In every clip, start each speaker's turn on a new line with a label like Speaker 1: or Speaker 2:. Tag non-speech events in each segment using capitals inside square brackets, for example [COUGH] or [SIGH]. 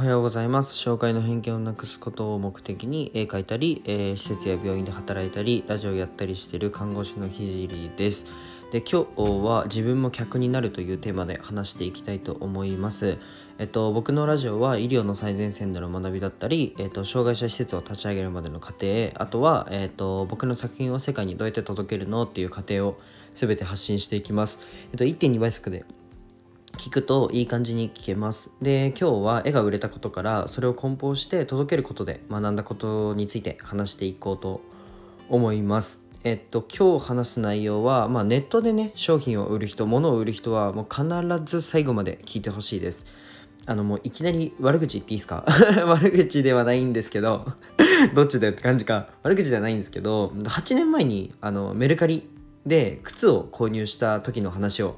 Speaker 1: おはようございます。紹介の偏見をなくすことを目的に絵描いたり、えー、施設や病院で働いたりラジオやったりしている看護師のひじりです。で今日は自分も客になるというテーマで話していきたいと思います。えっと僕のラジオは医療の最前線での学びだったり、えっと、障害者施設を立ち上げるまでの過程。あとは、えっと、僕の作品を世界にどうやって届けるのっていう過程を全て発信していきます。えっと1.2倍速で聞くといい感じに聞けます。で今日は絵が売れたことからそれを梱包して届けることで学んだことについて話していこうと思います。えっと今日話す内容は、まあ、ネットでね商品を売る人物を売る人はもう必ず最後まで聞いてほしいです。あのもういきなり悪口言っていいですか？[LAUGHS] 悪口ではないんですけど [LAUGHS] どっちだよって感じか。悪口ではないんですけど8年前にあのメルカリで靴を購入した時の話を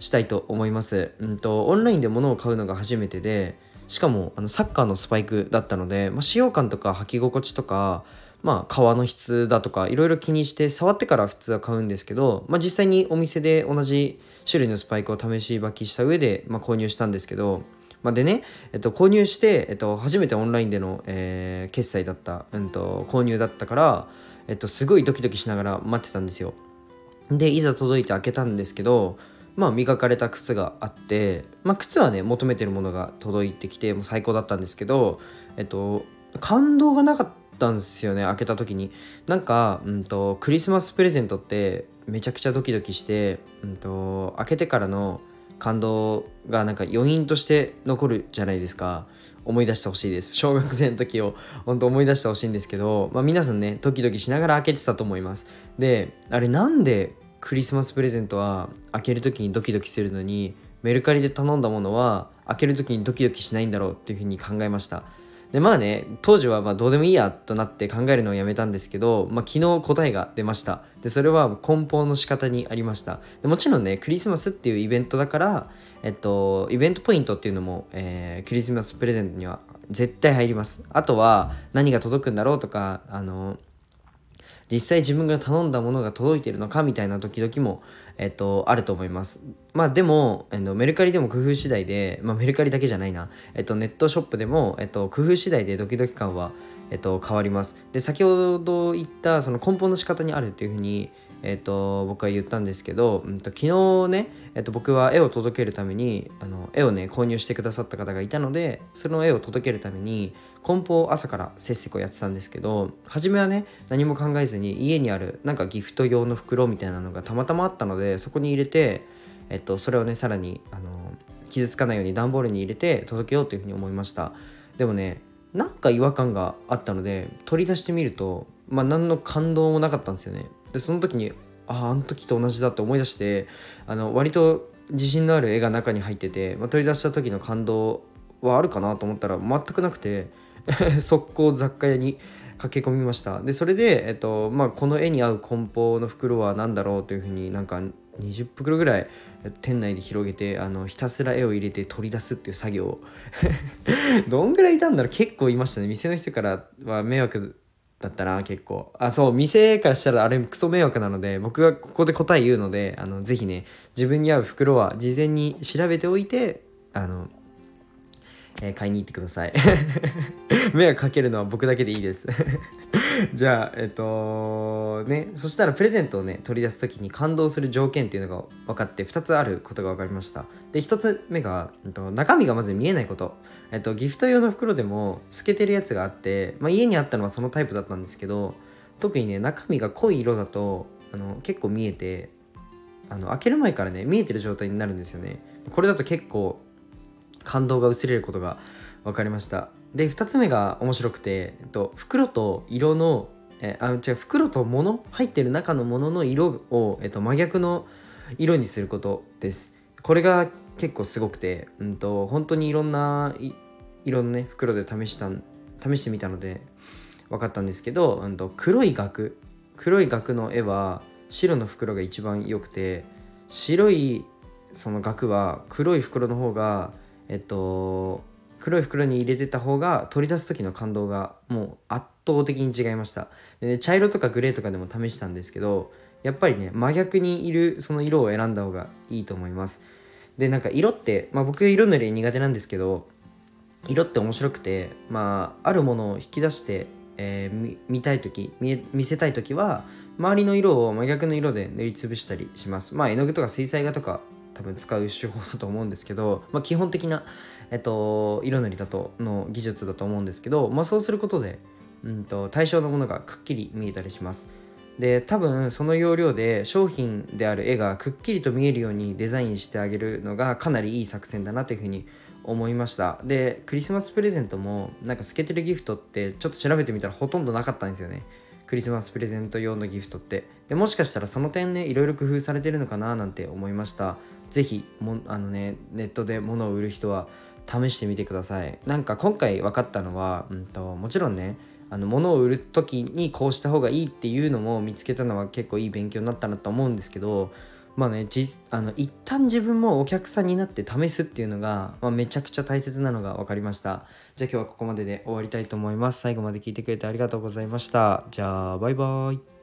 Speaker 1: したいと思います。うんと、オンラインで物を買うのが初めてで、しかもあのサッカーのスパイクだったので、まあ、使用感とか履き心地とか、まあ、革の質だとかいろいろ気にして触ってから普通は買うんですけど、まあ、実際にお店で同じ種類のスパイクを試し履きした上で、まあ、購入したんですけど、まあ、でね、えっと、購入して、えっと、初めてオンラインでの、えー、決済だった、うんと、購入だったから、えっと、すごいドキドキしながら待ってたんですよ。でいざ届いて開けたんですけどまあ磨かれた靴があって、まあ、靴はね求めてるものが届いてきてもう最高だったんですけどえっと感動がなかったんですよね開けた時に。なんか、うんと、クリスマスプレゼントってめちゃくちゃドキドキして、うんと、開けてからの感動がなんか余韻として残るじゃないですか。思い出してほしいです。小学生の時を本当思い出してほしいんですけど、まあ、皆さんねドキドキしながら開けてたと思います。であれなんでクリスマスプレゼントは開ける時にドキドキするのにメルカリで頼んだものは開ける時にドキドキしないんだろうっていうふうに考えました。でまあね当時はまあどうでもいいやとなって考えるのをやめたんですけど、まあ、昨日答えが出ました。でそれは梱包の仕方にありました。でもちろんねクリスマスっていうイベントだからえっとイベントポイントっていうのも、えー、クリスマスプレゼントには絶対入ります。あとは何が届くんだろうとかあの実際自分が頼んだものが届いてるのかみたいな時々も、えっと、あると思います。まあでも、えっと、メルカリでも工夫次第で、まあメルカリだけじゃないな、えっと、ネットショップでも、えっと、工夫次第でドキドキ感は、えっと、変わります。で、先ほど言ったその梱包の仕方にあるっていうふうに、えっ、と、僕は言ったんですけど、うんと、昨日ね、えっ、と、僕は絵を届けるためにあの絵をね購入してくださった方がいたのでその絵を届けるために梱包を朝からせっせこやってたんですけど初めはね何も考えずに家にあるなんかギフト用の袋みたいなのがたまたまあったのでそこに入れて、えっと、それをねさらにあの傷つかないように段ボールに入れて届けようというふうに思いました。でもねなんか違和感があったので取り出してみるとまあ何の感動もなかったんですよね。でその時にあああの時と同じだって思い出してあの割と自信のある絵が中に入ってて、まあ、取り出した時の感動はあるかなと思ったら全くなくて [LAUGHS] 速攻雑貨屋に駆け込みました。でそれで、えっとまあ、この絵に合う梱包の袋は何だろうというふうになんか20袋ぐらい店内で広げてあのひたすら絵を入れて取り出すっていう作業。[LAUGHS] どんぐらいいたんだろう。結構いましたね。店の人からは迷惑だったな結構。あそう店からしたらあれクソ迷惑なので僕がここで答え言うのであのぜひね自分に合う袋は事前に調べておいてあのえー、買いに行ってください。[LAUGHS] 迷惑かけるのは僕だけでいいです。[LAUGHS] じゃあえっとねそしたらプレゼントをね取り出す時に感動する条件っていうのが分かって2つあることが分かりました。で1つ目が、えっと、中身がまず見えないこと。えっとギフト用の袋でも透けてるやつがあって、まあ、家にあったのはそのタイプだったんですけど特にね中身が濃い色だとあの結構見えてあの開ける前からね見えてる状態になるんですよね。これだと結構感動が薄れることが分かりました。で2つ目が面白くて、えっと、袋と色のえあ違う袋と物入ってる中のものの色を、えっと、真逆の色にすることです。これが結構すごくて、うんと、本当にいろんな色のね袋で試した試してみたので分かったんですけど、うんと、黒い額。黒い額の絵は白の袋が一番良くて白いその額は黒い袋の方がえっと黒い袋に入れてた方が取り出す時の感動がもう圧倒的に違いました。で、ね、茶色とかグレーとかでも試したんですけどやっぱりね真逆にいるその色を選んだ方がいいと思います。でなんか色って、まあ、僕色塗り苦手なんですけど色って面白くてまああるものを引き出してえー、見たい時見見せたい時は周りの色を真逆の色で塗りつぶしたりします。まあ絵の具とか水彩画とか多分使う手法だと思うんですけど、まあ、基本的な、えっと、色塗りだとの技術だと思うんですけど、まあ、そうすることで、うんと、対象のものがくっきり見えたりします。で多分その要領で商品である絵がくっきりと見えるようにデザインしてあげるのがかなりいい作戦だなというふうに思いました。でクリスマスプレゼントもなんか透けてるギフトってちょっと調べてみたらほとんどなかったんですよね。クリスマスプレゼント用のギフトって。でもしかしたらその点ねいろいろ工夫されてるのかななんて思いました。是非もあのねネットで物を売る人は試してみてください。なんか今回分かったのは、うんと、もちろんねあの物を売る時にこうした方がいいっていうのも見つけたのは結構いい勉強になったなと思うんですけどまあねじあの一旦自分もお客さんになって試すっていうのが、まあ、めちゃくちゃ大切なのが分かりました。じゃあ今日はここまでで終わりたいと思います。最後まで聞いてくれてありがとうございました。じゃあバイバイ。